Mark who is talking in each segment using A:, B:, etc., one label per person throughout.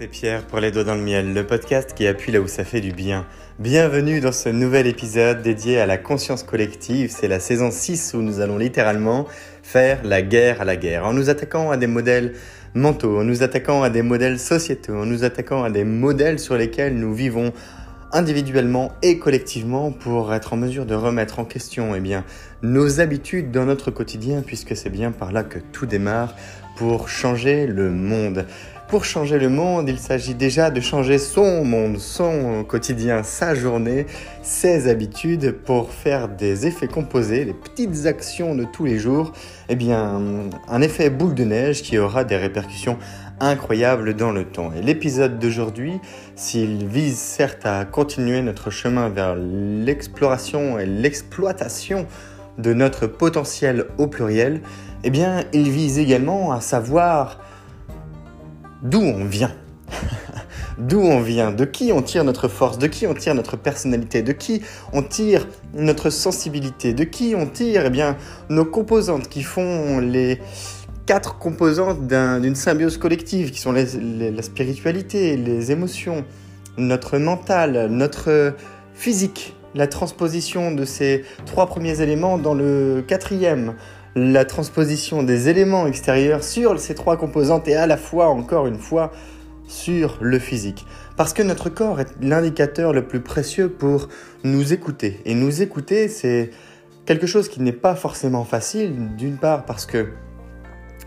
A: c'est Pierre pour les doigts dans le miel, le podcast qui appuie là où ça fait du bien. Bienvenue dans ce nouvel épisode dédié à la conscience collective. C'est la saison 6 où nous allons littéralement faire la guerre à la guerre en nous attaquant à des modèles mentaux, en nous attaquant à des modèles sociétaux, en nous attaquant à des modèles sur lesquels nous vivons individuellement et collectivement pour être en mesure de remettre en question eh bien, nos habitudes dans notre quotidien puisque c'est bien par là que tout démarre pour changer le monde. Pour changer le monde, il s'agit déjà de changer son monde, son quotidien, sa journée, ses habitudes pour faire des effets composés, les petites actions de tous les jours, eh bien, un effet boule de neige qui aura des répercussions incroyables dans le temps. Et l'épisode d'aujourd'hui, s'il vise certes à continuer notre chemin vers l'exploration et l'exploitation de notre potentiel au pluriel, eh bien, il vise également à savoir d'où on vient. d'où on vient, de qui on tire notre force, de qui on tire notre personnalité, de qui on tire notre sensibilité, de qui on tire eh bien, nos composantes qui font les quatre composantes d'une symbiose collective, qui sont la spiritualité, les émotions, notre mental, notre physique, la transposition de ces trois premiers éléments dans le quatrième, la transposition des éléments extérieurs sur ces trois composantes et à la fois, encore une fois, sur le physique. Parce que notre corps est l'indicateur le plus précieux pour nous écouter. Et nous écouter, c'est quelque chose qui n'est pas forcément facile, d'une part parce que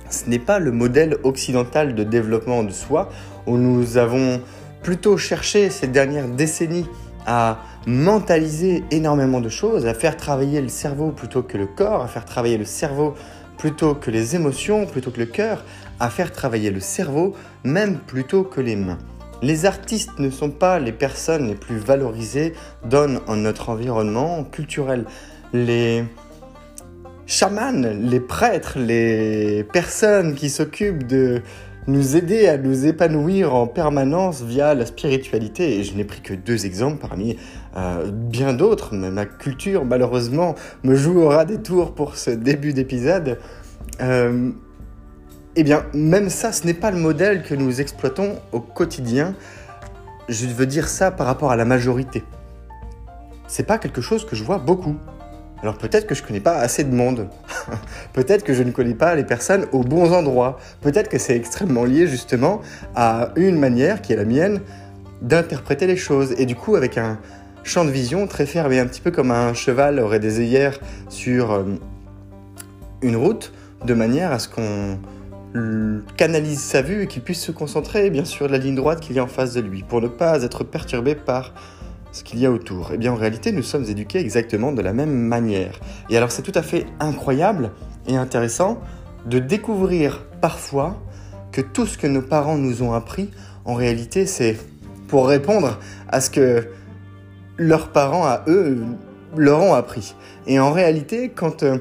A: ce n'est pas le modèle occidental de développement de soi, où nous avons plutôt cherché ces dernières décennies à mentaliser énormément de choses, à faire travailler le cerveau plutôt que le corps, à faire travailler le cerveau plutôt que les émotions, plutôt que le cœur, à faire travailler le cerveau même plutôt que les mains. Les artistes ne sont pas les personnes les plus valorisées dans notre environnement culturel. Les chamans, les prêtres, les personnes qui s'occupent de nous aider à nous épanouir en permanence via la spiritualité. Et je n'ai pris que deux exemples parmi euh, bien d'autres. Ma culture, malheureusement, me jouera des tours pour ce début d'épisode. Euh, eh bien, même ça, ce n'est pas le modèle que nous exploitons au quotidien. Je veux dire ça par rapport à la majorité. C'est pas quelque chose que je vois beaucoup. Alors peut-être que je ne connais pas assez de monde. peut-être que je ne connais pas les personnes aux bons endroits. Peut-être que c'est extrêmement lié justement à une manière qui est la mienne d'interpréter les choses. Et du coup, avec un champ de vision très fermé, un petit peu comme un cheval aurait des œillères sur euh, une route, de manière à ce qu'on canalise sa vue et qu'il puisse se concentrer bien sûr de la ligne droite qu'il y a en face de lui, pour ne pas être perturbé par ce qu'il y a autour Eh bien, en réalité, nous sommes éduqués exactement de la même manière. Et alors, c'est tout à fait incroyable et intéressant de découvrir parfois que tout ce que nos parents nous ont appris, en réalité, c'est pour répondre à ce que leurs parents, à eux, leur ont appris. Et en réalité, quand euh,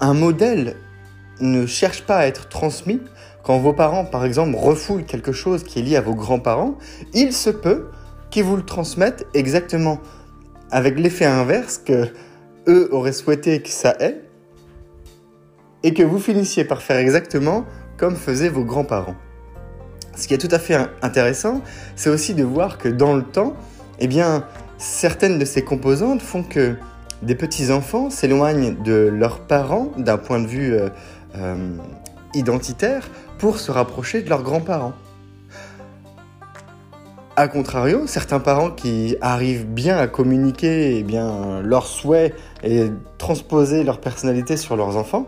A: un modèle ne cherche pas à être transmis, quand vos parents, par exemple, refoulent quelque chose qui est lié à vos grands-parents, il se peut qui vous le transmettent exactement avec l'effet inverse que eux auraient souhaité que ça ait et que vous finissiez par faire exactement comme faisaient vos grands-parents. Ce qui est tout à fait intéressant, c'est aussi de voir que dans le temps, eh bien, certaines de ces composantes font que des petits-enfants s'éloignent de leurs parents d'un point de vue euh, euh, identitaire pour se rapprocher de leurs grands-parents. A contrario, certains parents qui arrivent bien à communiquer eh bien, leurs souhaits et transposer leur personnalité sur leurs enfants,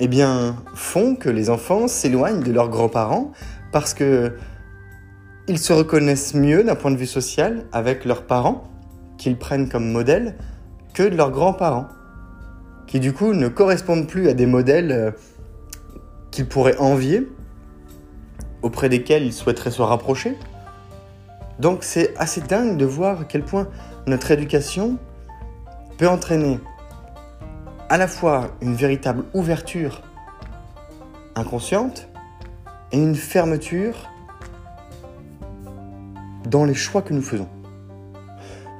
A: eh bien, font que les enfants s'éloignent de leurs grands-parents parce que ils se reconnaissent mieux d'un point de vue social avec leurs parents, qu'ils prennent comme modèle, que de leurs grands-parents, qui du coup ne correspondent plus à des modèles euh, qu'ils pourraient envier, auprès desquels ils souhaiteraient se rapprocher, donc c'est assez dingue de voir à quel point notre éducation peut entraîner à la fois une véritable ouverture inconsciente et une fermeture dans les choix que nous faisons.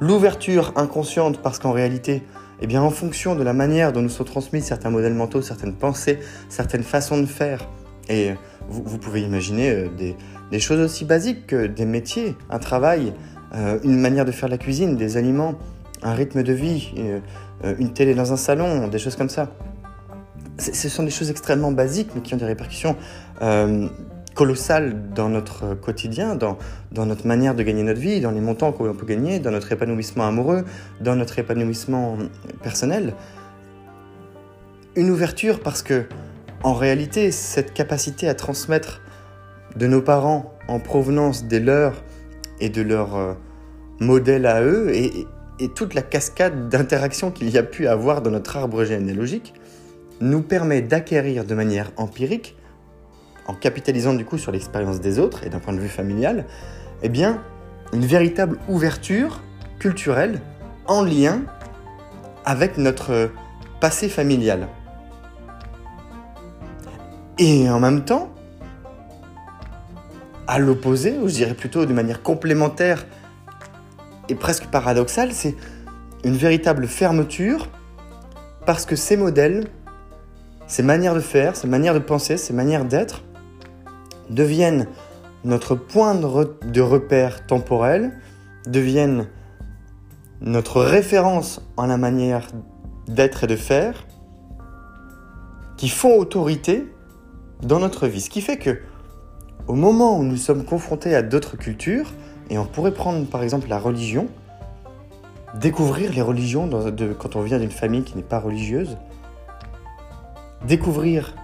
A: L'ouverture inconsciente parce qu'en réalité, eh bien, en fonction de la manière dont nous sont transmis certains modèles mentaux, certaines pensées, certaines façons de faire Et vous, pouvez imaginer euh, des, choses aussi basiques que des métiers, un travail, euh, une manière de faire la cuisine, des aliments, un rythme de vie, euh, une télé dans un salon, des choses comme ça. Ce sont des choses extrêmement basiques, mais qui ont des répercussions colossales dans notre quotidien, dans, dans notre manière de gagner notre vie, dans les montants qu'on peut gagner, dans notre épanouissement amoureux, dans notre épanouissement personnel. Une ouverture parce que en réalité, cette capacité à transmettre de nos parents en provenance des leurs et de leur euh, modèle à eux et, toute la cascade d'interactions qu'il y a pu avoir dans notre arbre généalogique nous permet d'acquérir de manière empirique, en capitalisant du coup sur l'expérience des autres et d'un point de vue familial, eh bien, une véritable ouverture culturelle en lien avec notre passé familial. Et en même temps, à l'opposé, ou je dirais plutôt de manière complémentaire et presque paradoxale, c'est une véritable fermeture parce que ces modèles, ces manières de faire, ces manières de penser, ces manières d'être deviennent notre point de, repère temporel, deviennent notre référence en la manière d'être et de faire, qui font autorité dans notre vie. Ce qui fait que, au moment où nous sommes confrontés à d'autres cultures, et on pourrait prendre par exemple la religion, découvrir les religions quand on vient d'une famille qui n'est pas religieuse, découvrir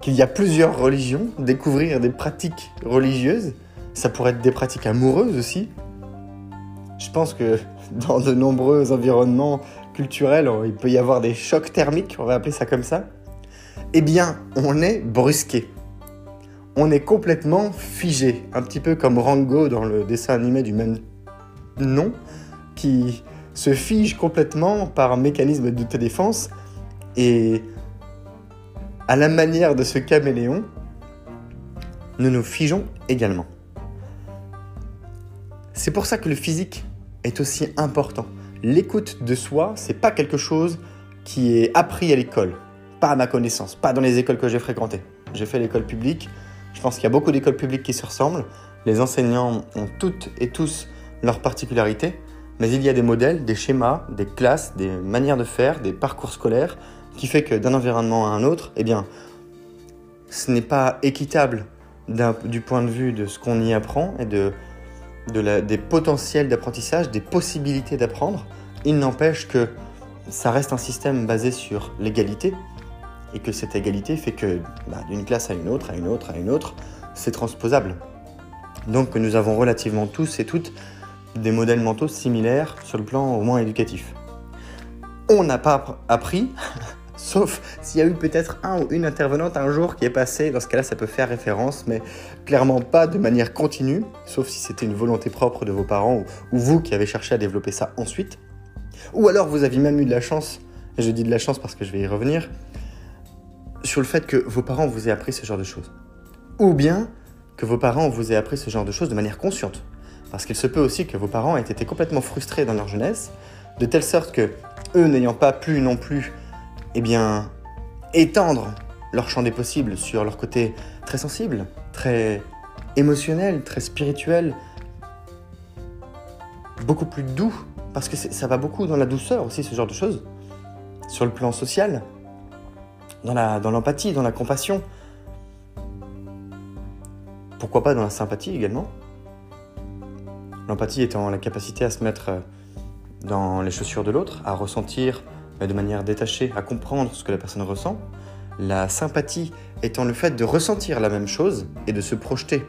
A: qu'il y a plusieurs religions, découvrir des pratiques religieuses, ça pourrait être des pratiques amoureuses aussi. Je pense que dans de nombreux environnements culturels, il peut y avoir des chocs thermiques, on va appeler ça comme ça eh bien, on est brusqué. On est complètement figé, un petit peu comme Rango dans le dessin animé du même nom, qui se fige complètement par un mécanisme d'autodéfense et à la manière de ce caméléon, nous nous figeons également. C'est pour ça que le physique est aussi important. L'écoute de soi, c'est pas quelque chose qui est appris à l'école. Pas à ma connaissance, pas dans les écoles que j'ai fréquentées. J'ai fait l'école publique. Je pense qu'il y a beaucoup d'écoles publiques qui se ressemblent. Les enseignants ont toutes et tous leurs particularités, mais il y a des modèles, des schémas, des classes, des manières de faire, des parcours scolaires qui fait que d'un environnement à un autre, eh bien, ce n'est pas équitable du point de vue de ce qu'on y apprend et de, des potentiels d'apprentissage, des possibilités d'apprendre. Il n'empêche que ça reste un système basé sur l'égalité, et que cette égalité fait que bah, d'une classe à une autre, à une autre, à une autre, c'est transposable. Donc nous avons relativement tous et toutes des modèles mentaux similaires sur le plan au moins éducatif. On n'a pas appris, sauf s'il y a eu peut-être un ou une intervenante un jour qui est passée, dans ce cas-là ça peut faire référence, mais clairement pas de manière continue, sauf si c'était une volonté propre de vos parents ou, ou vous qui avez cherché à développer ça ensuite. Ou alors vous aviez même eu de la chance, et je dis de la chance parce que je vais y revenir, sur le fait que vos parents vous aient appris ce genre de choses. Ou bien que vos parents vous aient appris ce genre de choses de manière consciente. Parce qu'il se peut aussi que vos parents aient été complètement frustrés dans leur jeunesse, de telle sorte que, eux n'ayant pas pu non plus, eh bien, étendre leur champ des possibles sur leur côté très sensible, très émotionnel, très spirituel, beaucoup plus doux, parce que ça va beaucoup dans la douceur aussi, ce genre de choses, sur le plan social, dans l'empathie, dans, la compassion. Pourquoi pas dans la sympathie également? L'empathie étant la capacité à se mettre euh, dans les chaussures de l'autre, à ressentir de manière détachée, à comprendre ce que la personne ressent. La sympathie étant le fait de ressentir la même chose et de se projeter,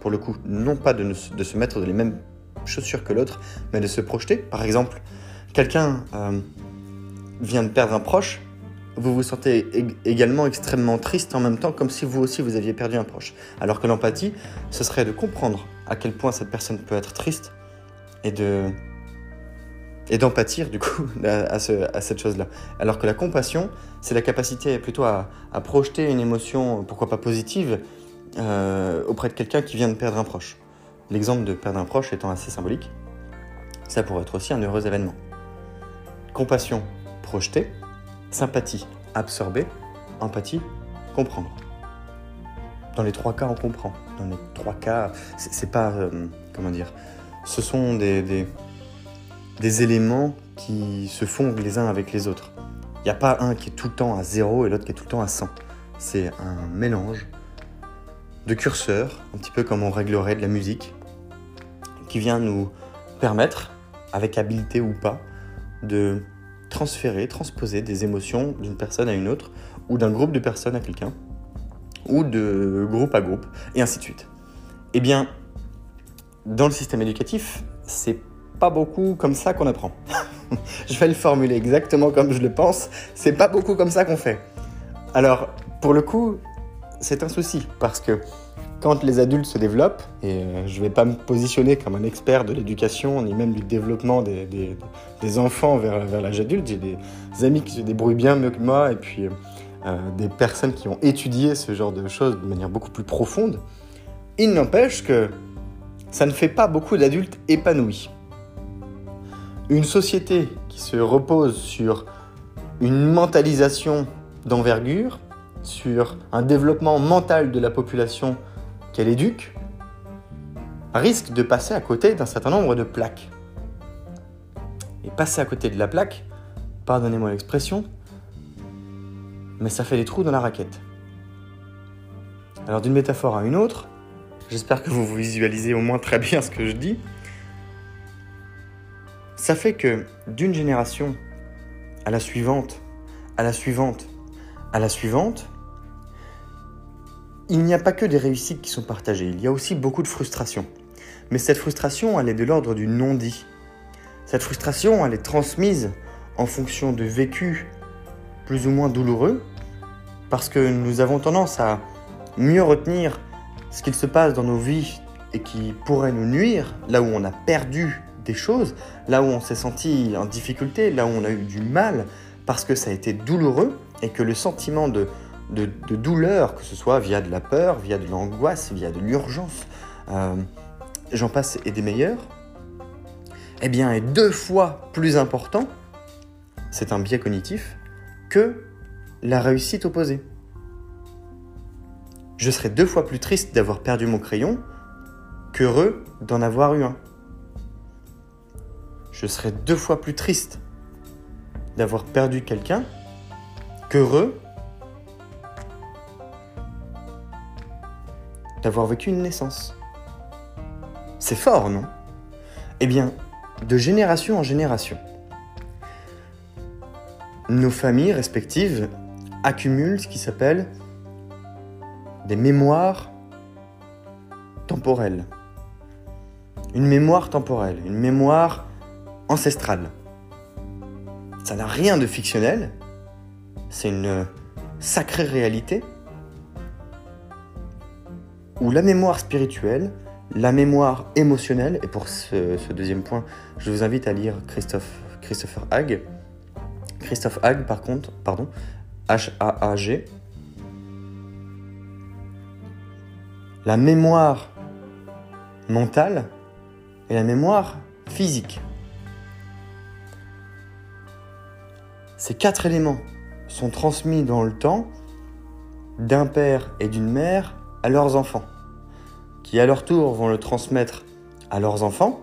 A: pour le coup, non pas de, se mettre dans les mêmes chaussures que l'autre, mais de se projeter. Par exemple, quelqu'un euh, vient de perdre un proche, vous vous sentez également extrêmement triste en même temps, comme si vous aussi vous aviez perdu un proche. Alors que l'empathie, ce serait de comprendre à quel point cette personne peut être triste et de du coup à, cette chose-là. Alors que la compassion, c'est la capacité plutôt à, projeter une émotion, pourquoi pas positive, euh, auprès de quelqu'un qui vient de perdre un proche. L'exemple de perdre un proche étant assez symbolique, ça pourrait être aussi un heureux événement. Compassion, projeter, Sympathie, absorber. Empathie, comprendre. Dans les trois cas, on comprend. Dans les trois cas, c'est pas. Euh, comment dire Ce sont des, des, éléments qui se fondent les uns avec les autres. Il n'y a pas un qui est tout le temps à 0 et l'autre qui est tout le temps à 100. C'est un mélange de curseurs, un petit peu comme on réglerait de la musique, qui vient nous permettre, avec habileté ou pas, de transférer, transposer des émotions d'une personne à une autre, ou d'un groupe de personnes à quelqu'un, ou de groupe à groupe, et ainsi de suite. Eh bien, dans le système éducatif, c'est pas beaucoup comme ça qu'on apprend. je vais le formuler exactement comme je le pense, c'est pas beaucoup comme ça qu'on fait. Alors, pour le coup, c'est un souci, parce que quand les adultes se développent, et euh, je ne vais pas me positionner comme un expert de l'éducation, ni même du développement des, enfants vers, vers l'âge adulte, j'ai des amis qui se débrouillent bien mieux que moi, et puis euh, des personnes qui ont étudié ce genre de choses de manière beaucoup plus profonde. Il n'empêche que ça ne fait pas beaucoup d'adultes épanouis. Une société qui se repose sur une mentalisation d'envergure, sur un développement mental de la population qu'elle éduque, risque de passer à côté d'un certain nombre de plaques. Et passer à côté de la plaque, pardonnez-moi l'expression, mais ça fait des trous dans la raquette. Alors d'une métaphore à une autre, j'espère que vous vous visualisez au moins très bien ce que je dis, ça fait que d'une génération à la suivante, à la suivante, à la suivante, il n'y a pas que des réussites qui sont partagées, il y a aussi beaucoup de frustration. Mais cette frustration, elle est de l'ordre du non-dit. Cette frustration, elle est transmise en fonction de vécus plus ou moins douloureux, parce que nous avons tendance à mieux retenir ce qu'il se passe dans nos vies et qui pourrait nous nuire, là où on a perdu des choses, là où on s'est senti en difficulté, là où on a eu du mal, parce que ça a été douloureux et que le sentiment de, de, douleur, que ce soit via de la peur, via de l'angoisse, via de l'urgence, euh, j'en passe et des meilleurs, eh bien est deux fois plus important, c'est un biais cognitif, que la réussite opposée. Je serais deux fois plus triste d'avoir perdu mon crayon qu'heureux d'en avoir eu un. Je serais deux fois plus triste d'avoir perdu quelqu'un qu'heureux d'avoir vécu une naissance. C'est fort, non? Eh bien, de génération en génération, nos familles respectives accumulent ce qui s'appelle des mémoires temporelles. Une mémoire temporelle, une mémoire ancestrale. Ça n'a rien de fictionnel, c'est une sacrée réalité où la mémoire spirituelle, la mémoire émotionnelle, et pour ce, deuxième point, je vous invite à lire Christophe, Christopher Hague. Christophe Hague, par contre, pardon, H-A-A-G. La mémoire mentale et la mémoire physique. Ces quatre éléments sont transmis dans le temps d'un père et d'une mère à leurs enfants, qui à leur tour vont le transmettre à leurs enfants,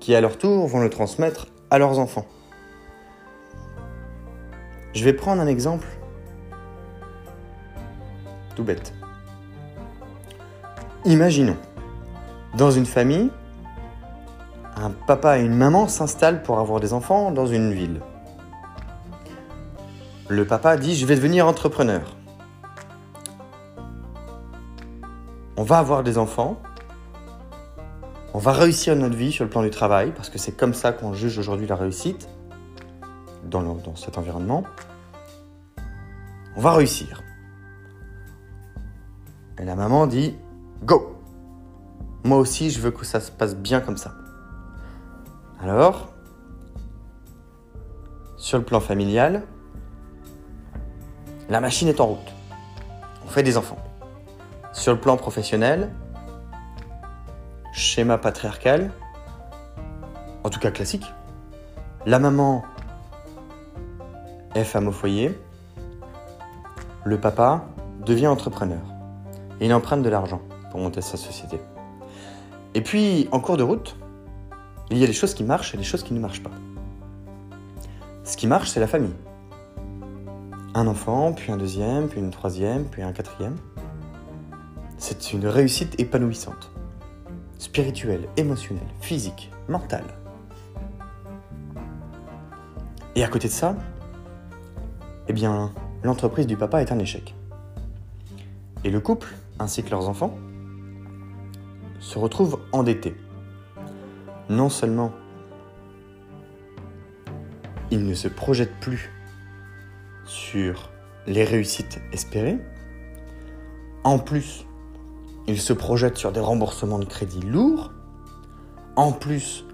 A: qui à leur tour vont le transmettre à leurs enfants. Je vais prendre un exemple tout bête. Imaginons, dans une famille, un papa et une maman s'installent pour avoir des enfants dans une ville. Le papa dit je vais devenir entrepreneur. On va avoir des enfants, on va réussir notre vie sur le plan du travail, parce que c'est comme ça qu'on juge aujourd'hui la réussite dans, cet environnement. On va réussir. Et la maman dit, Go Moi aussi, je veux que ça se passe bien comme ça. Alors, sur le plan familial, la machine est en route. On fait des enfants. Sur le plan professionnel, schéma patriarcal, en tout cas classique. La maman est femme au foyer, le papa devient entrepreneur. et il emprunte de l'argent pour monter sa société. Et puis, en cours de route, il y a des choses qui marchent et des choses qui ne marchent pas. Ce qui marche, c'est la famille. Un enfant, puis un deuxième, puis une troisième, puis un quatrième. C'est une réussite épanouissante. Spirituelle, émotionnelle, physique, mentale. Et à côté de ça, eh bien, l'entreprise du papa est un échec. Et le couple, ainsi que leurs enfants, se retrouvent endettés. Non seulement ils ne se projettent plus sur les réussites espérées, en plus, ils se projettent sur des remboursements de crédit lourds, en plus,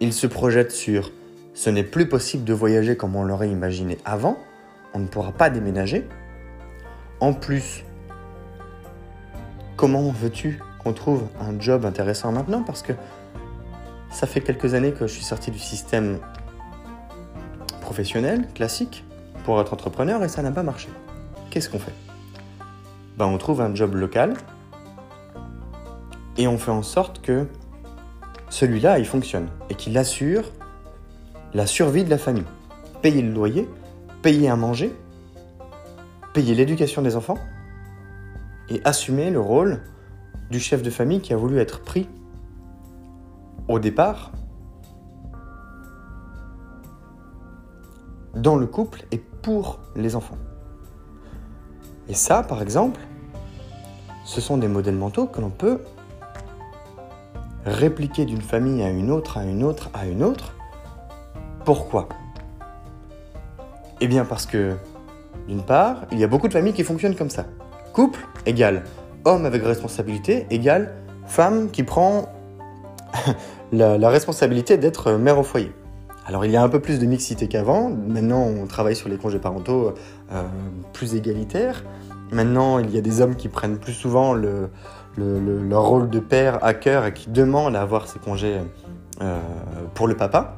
A: ils se projettent sur ce n'est plus possible de voyager comme on l'aurait imaginé avant, on ne pourra pas déménager. En plus, comment veux-tu qu'on trouve un job intéressant maintenant? Parce que ça fait quelques années que je suis sorti du système professionnel, classique, pour être entrepreneur et ça n'a pas marché. Qu'est-ce qu'on fait? Ben, On trouve un job local et on fait en sorte que celui-là, il fonctionne et qu'il assure la survie de la famille. Payer le loyer, payer à manger, payer l'éducation des enfants et assumer le rôle du chef de famille qui a voulu être pris au départ dans le couple et pour les enfants. Et ça, par exemple, ce sont des modèles mentaux que l'on peut répliquer d'une famille à une autre, à une autre, à une autre. Pourquoi? Eh bien parce que, d'une part, il y a beaucoup de familles qui fonctionnent comme ça. Couple égale homme avec responsabilité égale femme qui prend la, responsabilité d'être mère au foyer. Alors il y a un peu plus de mixité qu'avant. Maintenant, on travaille sur les congés parentaux euh, plus égalitaires. Maintenant, il y a des hommes qui prennent plus souvent le, leur rôle de père à cœur et qui demandent à avoir ces congés euh, pour le papa.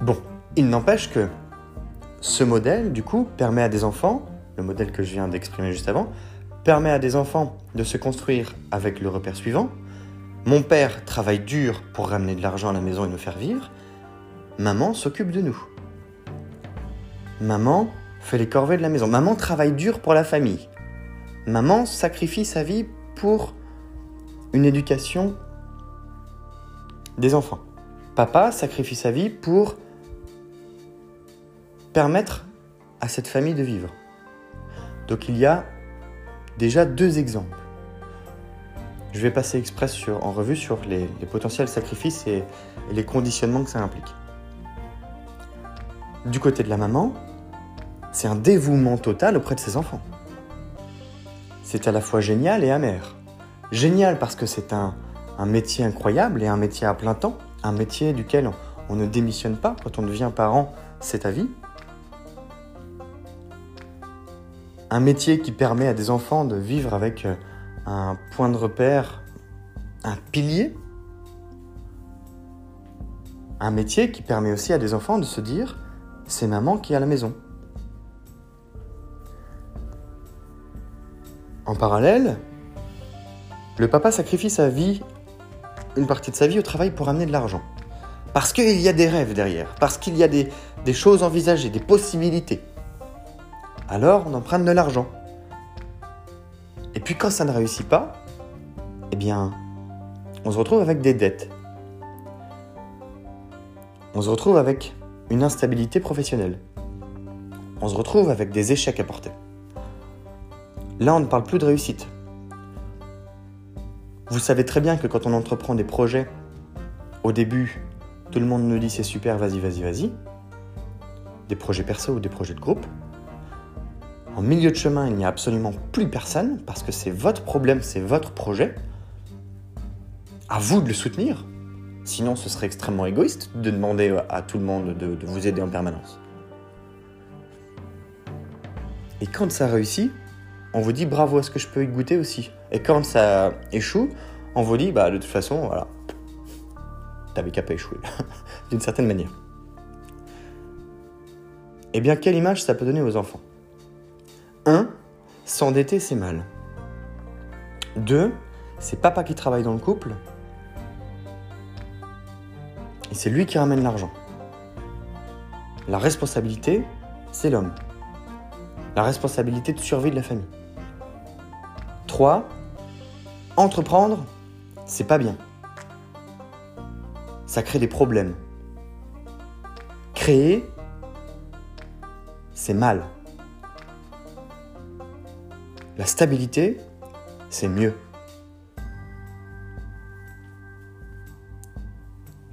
A: Bon, il n'empêche que ce modèle, du coup, permet à des enfants, le modèle que je viens d'exprimer juste avant, permet à des enfants de se construire avec le repère suivant. Mon père travaille dur pour ramener de l'argent à la maison et nous faire vivre. Maman s'occupe de nous. Maman fait les corvées de la maison. Maman travaille dur pour la famille. Maman sacrifie sa vie pour une éducation des enfants. Papa sacrifie sa vie pour permettre à cette famille de vivre. Donc il y a déjà deux exemples. Je vais passer express en revue sur les, potentiels sacrifices et, les conditionnements que ça implique. Du côté de la maman, c'est un dévouement total auprès de ses enfants. C'est à la fois génial et amer. Génial parce que c'est un, métier incroyable et un métier à plein temps, un métier duquel on, ne démissionne pas quand on devient parent, c'est à vie. Un métier qui permet à des enfants de vivre avec euh, un point de repère, un pilier. Un métier qui permet aussi à des enfants de se dire c'est maman qui est à la maison. En parallèle, le papa sacrifie sa vie, une partie de sa vie au travail pour amener de l'argent. Parce qu'il y a des rêves derrière, parce qu'il y a des, choses envisagées, des possibilités. Alors on emprunte de l'argent. Et puis quand ça ne réussit pas, eh bien, on se retrouve avec des dettes. On se retrouve avec une instabilité professionnelle. On se retrouve avec des échecs à porter. Là, on ne parle plus de réussite. Vous savez très bien que quand on entreprend des projets, au début, tout le monde nous dit c'est super, vas-y, vas-y, vas-y. Des projets perso ou des projets de groupe. En milieu de chemin, il n'y a absolument plus personne parce que c'est votre problème, c'est votre projet. À vous de le soutenir. Sinon, ce serait extrêmement égoïste de demander à tout le monde de, vous aider en permanence. Et quand ça réussit, on vous dit bravo, est-ce que je peux y goûter aussi? Et quand ça échoue, on vous dit bah de toute façon, voilà, t'avais qu'à pas échouer, d'une certaine manière. Eh bien, quelle image ça peut donner aux enfants? S'endetter, c'est mal. Deux, c'est papa qui travaille dans le couple. Et c'est lui qui ramène l'argent. La responsabilité, c'est l'homme. La responsabilité de survie de la famille. Trois, entreprendre, c'est pas bien. Ça crée des problèmes. Créer, c'est mal. La stabilité, c'est mieux.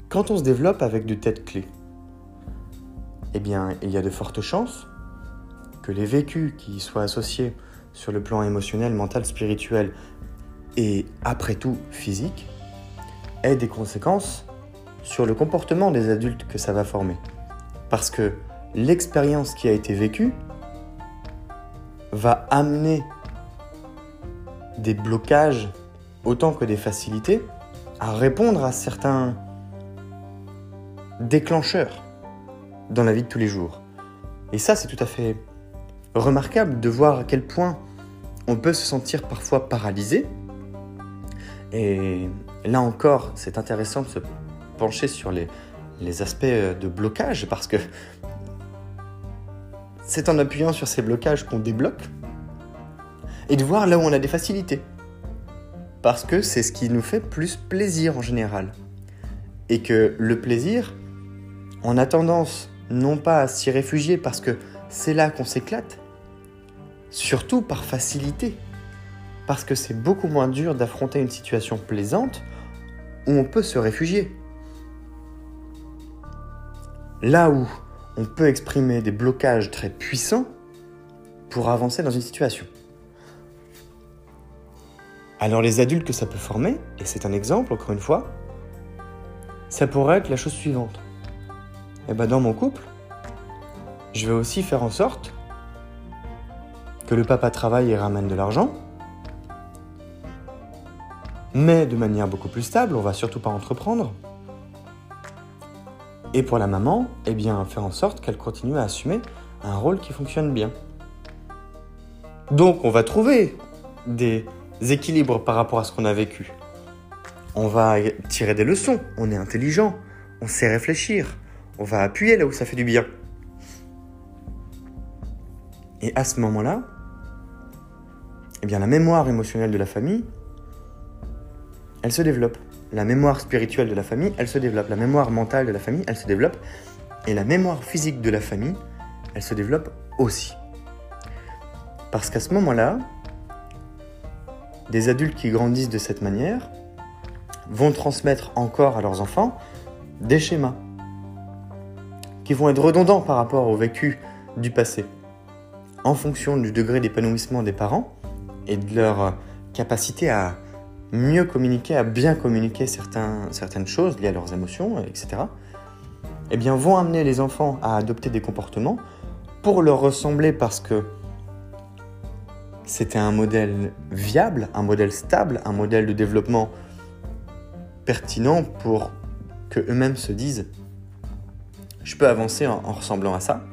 A: Quand on se développe avec de têtes clés, eh bien, il y a de fortes chances que les vécus qui soient associés sur le plan émotionnel, mental, spirituel et après tout physique aient des conséquences sur le comportement des adultes que ça va former. Parce que l'expérience qui a été vécue va amener des blocages autant que des facilités à répondre à certains déclencheurs dans la vie de tous les jours. Et ça, c'est tout à fait remarquable de voir à quel point on peut se sentir parfois paralysé. Et là encore, c'est intéressant de se pencher sur les, les aspects de blocage parce que c'est en appuyant sur ces blocages qu'on débloque et de voir là où on a des facilités. Parce que c'est ce qui nous fait plus plaisir en général. Et que le plaisir, on a tendance non pas à s'y réfugier parce que c'est là qu'on s'éclate, surtout par facilité. Parce que c'est beaucoup moins dur d'affronter une situation plaisante où on peut se réfugier. Là où on peut exprimer des blocages très puissants pour avancer dans une situation. Alors les adultes que ça peut former, et c'est un exemple encore une fois, ça pourrait être la chose suivante. Et eh ben dans mon couple, je vais aussi faire en sorte que le papa travaille et ramène de l'argent, mais de manière beaucoup plus stable, on va surtout pas entreprendre. Et pour la maman, eh bien faire en sorte qu'elle continue à assumer un rôle qui fonctionne bien. Donc on va trouver des équilibres par rapport à ce qu'on a vécu. On va tirer des leçons, on est intelligent, on sait réfléchir, on va appuyer là où ça fait du bien. Et à ce moment-là, eh bien la mémoire émotionnelle de la famille, elle se développe. La mémoire spirituelle de la famille, elle se développe. La mémoire mentale de la famille, elle se développe. Et la mémoire physique de la famille, elle se développe aussi. Parce qu'à ce moment-là, des adultes qui grandissent de cette manière vont transmettre encore à leurs enfants des schémas qui vont être redondants par rapport au vécu du passé, en fonction du degré d'épanouissement des parents et de leur capacité à mieux communiquer, à bien communiquer certaines choses liées à leurs émotions, etc., eh bien, vont amener les enfants à adopter des comportements pour leur ressembler parce que c'était un modèle viable, un modèle stable, un modèle de développement pertinent pour que eux-mêmes se disent je peux avancer en, ressemblant à ça.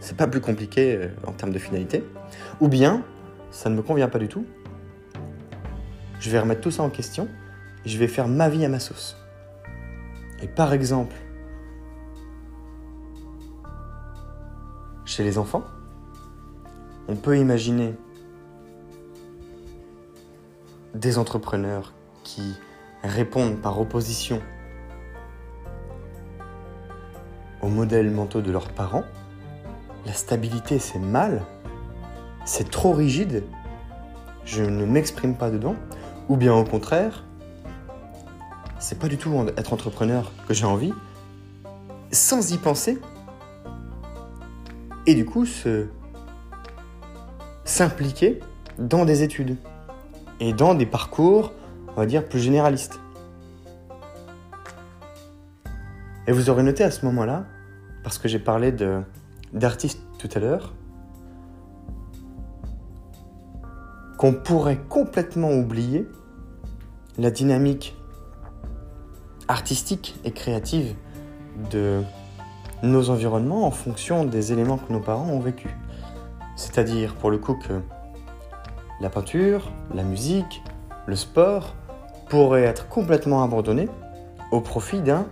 A: C'est pas plus compliqué euh, en termes de finalité. Ou bien ça ne me convient pas du tout. Je vais remettre tout ça en question et je vais faire ma vie à ma sauce. Et par exemple, chez les enfants, on peut imaginer des entrepreneurs qui répondent par opposition aux modèles mentaux de leurs parents, la stabilité c'est mal, c'est trop rigide, je ne m'exprime pas dedans, ou bien au contraire, c'est pas du tout être entrepreneur que j'ai envie, sans y penser, et du coup se s'impliquer dans des études et dans des parcours, on va dire, plus généralistes. Et vous aurez noté à ce moment-là, parce que j'ai parlé d'artistes tout à l'heure, qu'on pourrait complètement oublier la dynamique artistique et créative de nos environnements en fonction des éléments que nos parents ont vécus. C'est-à-dire, pour le coup, que la peinture, la musique, le sport pourraient être complètement abandonnés au profit d'un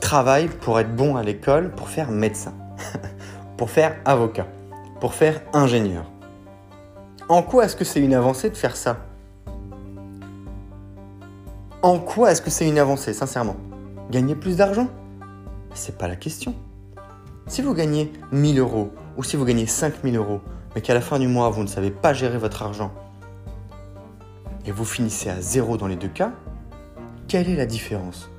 A: travail pour être bon à l'école, pour faire médecin, pour faire avocat, pour faire ingénieur. En quoi est-ce que c'est une avancée de faire ça? En quoi est-ce que c'est une avancée, sincèrement? Gagner plus d'argent? C'est pas la question. Si vous gagnez 1000 euros ou si vous gagnez 5000 euros, mais qu'à la fin du mois vous ne savez pas gérer votre argent et vous finissez à zéro dans les deux cas, quelle est la différence?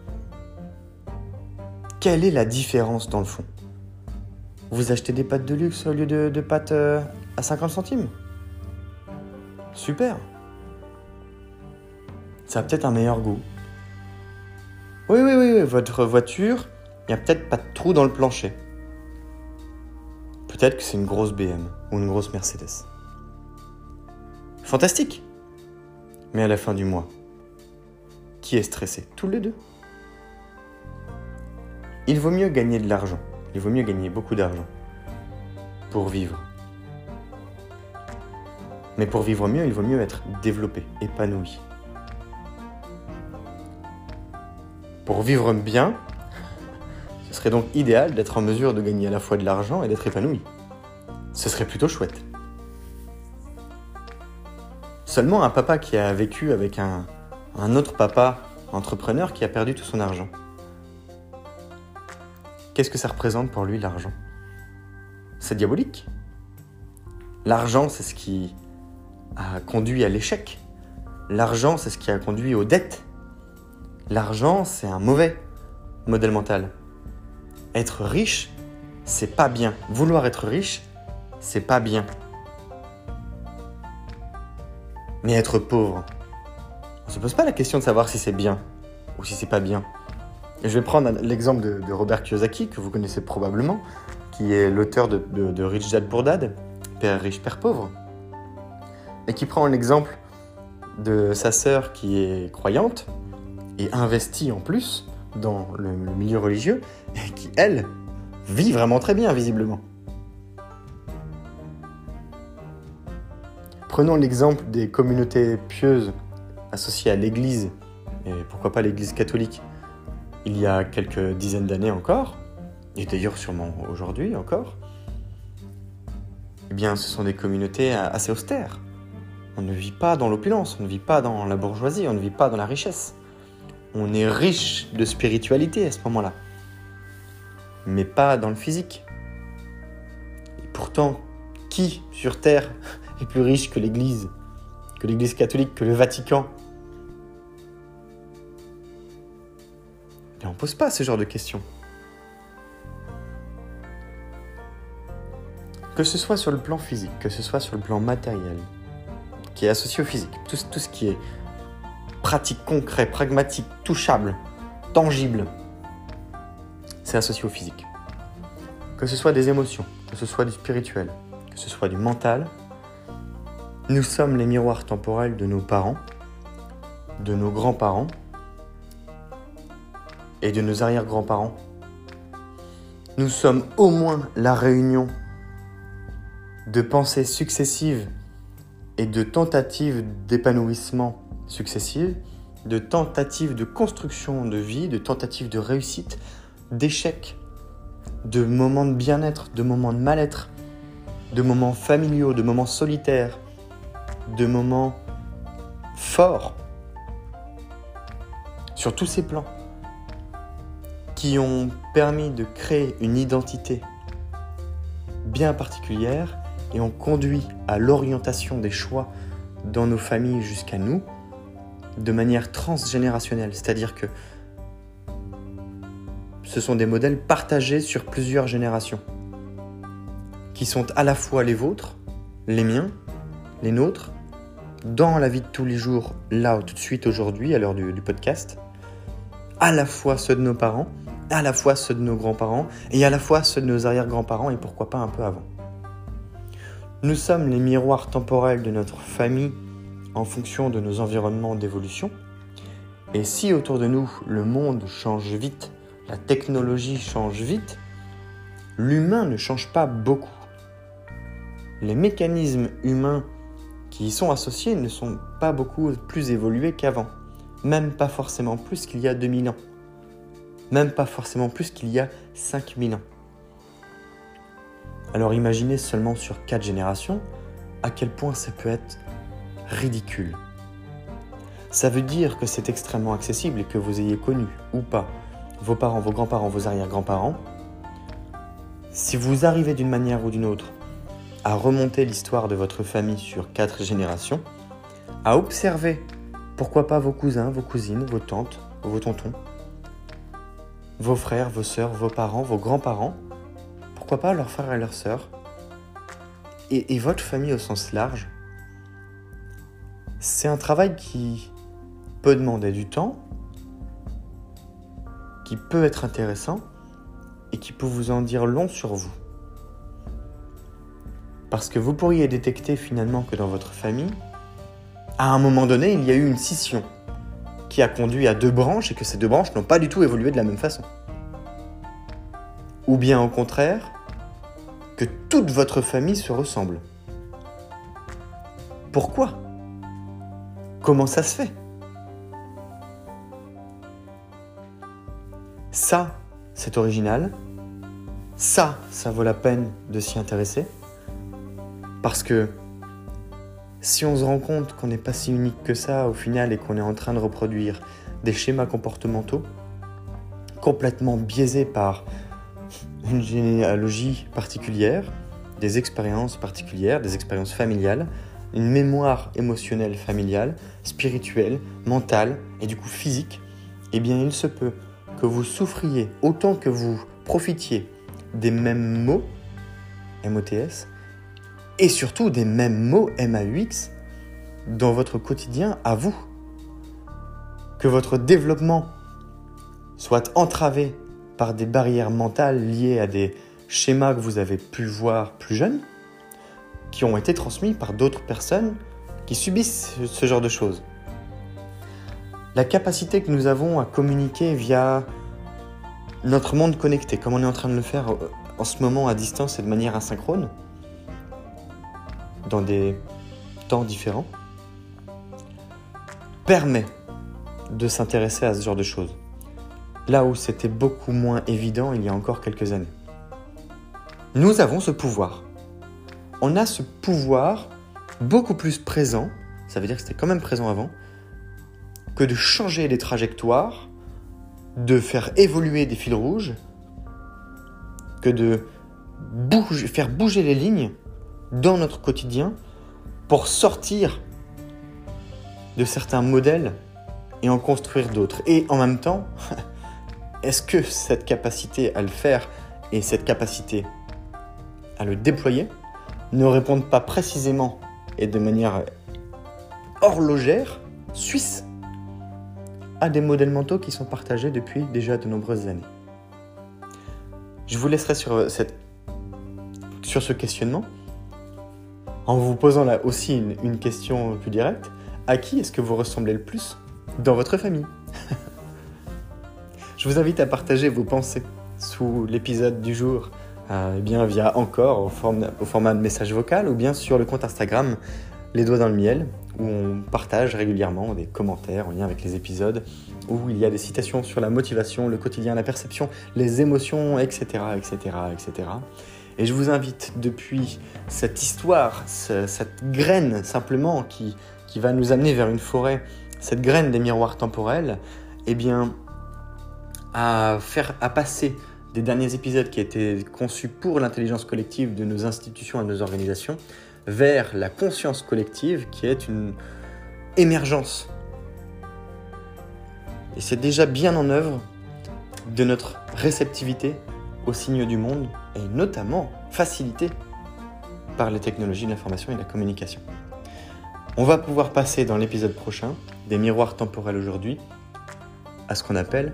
A: Quelle est la différence dans le fond? Vous achetez des pâtes de luxe au lieu de, pâtes euh, à 50 centimes? Super Ça a peut-être un meilleur goût. Oui, oui, oui, votre voiture, il n'y a peut-être pas de trou dans le plancher. Peut-être que c'est une grosse BM ou une grosse Mercedes. Fantastique Mais à la fin du mois, qui est stressé? Tous les deux. Il vaut mieux gagner de l'argent. Il vaut mieux gagner beaucoup d'argent pour vivre. Mais pour vivre mieux, il vaut mieux être développé, épanoui. Pour vivre bien, ce serait donc idéal d'être en mesure de gagner à la fois de l'argent et d'être épanoui. Ce serait plutôt chouette. Seulement un papa qui a vécu avec un, autre papa entrepreneur qui a perdu tout son argent. Qu'est-ce que ça représente pour lui l'argent? C'est diabolique. L'argent, c'est ce qui a conduit à l'échec. L'argent, c'est ce qui a conduit aux dettes. L'argent, c'est un mauvais modèle mental. Être riche, c'est pas bien. Vouloir être riche, c'est pas bien. Mais être pauvre, on se pose pas la question de savoir si c'est bien ou si c'est pas bien. Je vais prendre l'exemple de, Robert Kiyosaki, que vous connaissez probablement, qui est l'auteur de, de, Rich Dad Poor Dad, Père riche, Père pauvre, et qui prend l'exemple de sa sœur qui est croyante, et investie en plus dans le, milieu religieux et qui, elle, vit vraiment très bien, visiblement. Prenons l'exemple des communautés pieuses associées à l'Église, et pourquoi pas l'Église catholique, il y a quelques dizaines d'années encore, et d'ailleurs sûrement aujourd'hui encore. Eh bien, ce sont des communautés assez austères. On ne vit pas dans l'opulence, on ne vit pas dans la bourgeoisie, on ne vit pas dans la richesse on est riche de spiritualité à ce moment-là, mais pas dans le physique. Et pourtant, qui sur Terre est plus riche que l'Église, que l'Église catholique, que le Vatican? Et on ne pose pas ce genre de questions. Que ce soit sur le plan physique, que ce soit sur le plan matériel, qui est associé au physique, tout, tout ce qui est pratique, concret, pragmatique, touchable, tangible, c'est associé au physique. Que ce soit des émotions, que ce soit du spirituel, que ce soit du mental, nous sommes les miroirs temporels de nos parents, de nos grands-parents et de nos arrière-grands-parents. Nous sommes au moins la réunion de pensées successives et de tentatives d'épanouissement successives, de tentatives de construction de vie, de tentatives de réussite, d'échecs, de moments de bien-être, de moments de mal-être, de moments familiaux, de moments solitaires, de moments forts, sur tous ces plans, qui ont permis de créer une identité bien particulière et ont conduit à l'orientation des choix dans nos familles jusqu'à nous, de manière transgénérationnelle, c'est-à-dire que ce sont des modèles partagés sur plusieurs générations, qui sont à la fois les vôtres, les miens, les nôtres, dans la vie de tous les jours, là, tout de suite, aujourd'hui, à l'heure du, du, podcast, à la fois ceux de nos parents, à la fois ceux de nos grands-parents, et à la fois ceux de nos arrière-grands-parents, et pourquoi pas un peu avant. Nous sommes les miroirs temporels de notre famille en fonction de nos environnements d'évolution. Et si autour de nous, le monde change vite, la technologie change vite, l'humain ne change pas beaucoup. Les mécanismes humains qui y sont associés ne sont pas beaucoup plus évolués qu'avant. Même pas forcément plus qu'il y a 2000 ans. Même pas forcément plus qu'il y a 5000 ans. Alors imaginez seulement sur 4 générations à quel point ça peut être ridicule. Ça veut dire que c'est extrêmement accessible et que vous ayez connu ou pas vos parents, vos grands-parents, vos arrière-grands-parents. Si vous arrivez d'une manière ou d'une autre à remonter l'histoire de votre famille sur quatre générations, à observer, pourquoi pas vos cousins, vos cousines, vos tantes, vos tontons, vos frères, vos sœurs, vos parents, vos grands-parents, pourquoi pas leurs frères et leurs sœurs, et, et votre famille au sens large. C'est un travail qui peut demander du temps, qui peut être intéressant et qui peut vous en dire long sur vous. Parce que vous pourriez détecter finalement que dans votre famille, à un moment donné, il y a eu une scission qui a conduit à deux branches et que ces deux branches n'ont pas du tout évolué de la même façon. Ou bien au contraire, que toute votre famille se ressemble. Pourquoi? Comment ça se fait? Ça, c'est original. Ça, ça vaut la peine de s'y intéresser. Parce que si on se rend compte qu'on n'est pas si unique que ça au final et qu'on est en train de reproduire des schémas comportementaux complètement biaisés par une généalogie particulière, des expériences particulières, des expériences familiales, une mémoire émotionnelle familiale, spirituelle, mentale et du coup physique, eh bien il se peut que vous souffriez autant que vous profitiez des mêmes mots, MOTS, et surtout des mêmes mots MAUX dans votre quotidien à vous. Que votre développement soit entravé par des barrières mentales liées à des schémas que vous avez pu voir plus jeunes, qui ont été transmis par d'autres personnes qui subissent ce genre de choses. La capacité que nous avons à communiquer via notre monde connecté, comme on est en train de le faire en ce moment à distance et de manière asynchrone, dans des temps différents, permet de s'intéresser à ce genre de choses. Là où c'était beaucoup moins évident il y a encore quelques années. Nous avons ce pouvoir. On a ce pouvoir beaucoup plus présent, ça veut dire que c'était quand même présent avant, que de changer les trajectoires, de faire évoluer des fils rouges, que de faire bouger les lignes dans notre quotidien pour sortir de certains modèles et en construire d'autres. Et en même temps, est-ce que cette capacité à le faire et cette capacité à le déployer ne répondent pas précisément et de manière horlogère, suisse, à des modèles mentaux qui sont partagés depuis déjà de nombreuses années? Je vous laisserai sur, sur ce questionnement en vous posant là aussi une, question plus directe. À qui est-ce que vous ressemblez le plus dans votre famille? Je vous invite à partager vos pensées sous l'épisode du jour, euh, eh bien via encore au, format de message vocal ou bien sur le compte Instagram Les Doigts dans le Miel, où on partage régulièrement des commentaires en lien avec les épisodes, où il y a des citations sur la motivation, le quotidien, la perception, les émotions, etc., etc., etc. Et je vous invite depuis cette histoire, cette graine simplement qui, qui va nous amener vers une forêt, cette graine des miroirs temporels, eh bien, à faire, à passer des derniers épisodes qui étaient conçus pour l'intelligence collective de nos institutions et de nos organisations vers la conscience collective qui est une émergence. Et c'est déjà bien en œuvre de notre réceptivité aux signes du monde et notamment facilité par les technologies de l'information et de la communication. On va pouvoir passer dans l'épisode prochain des miroirs temporels aujourd'hui à ce qu'on appelle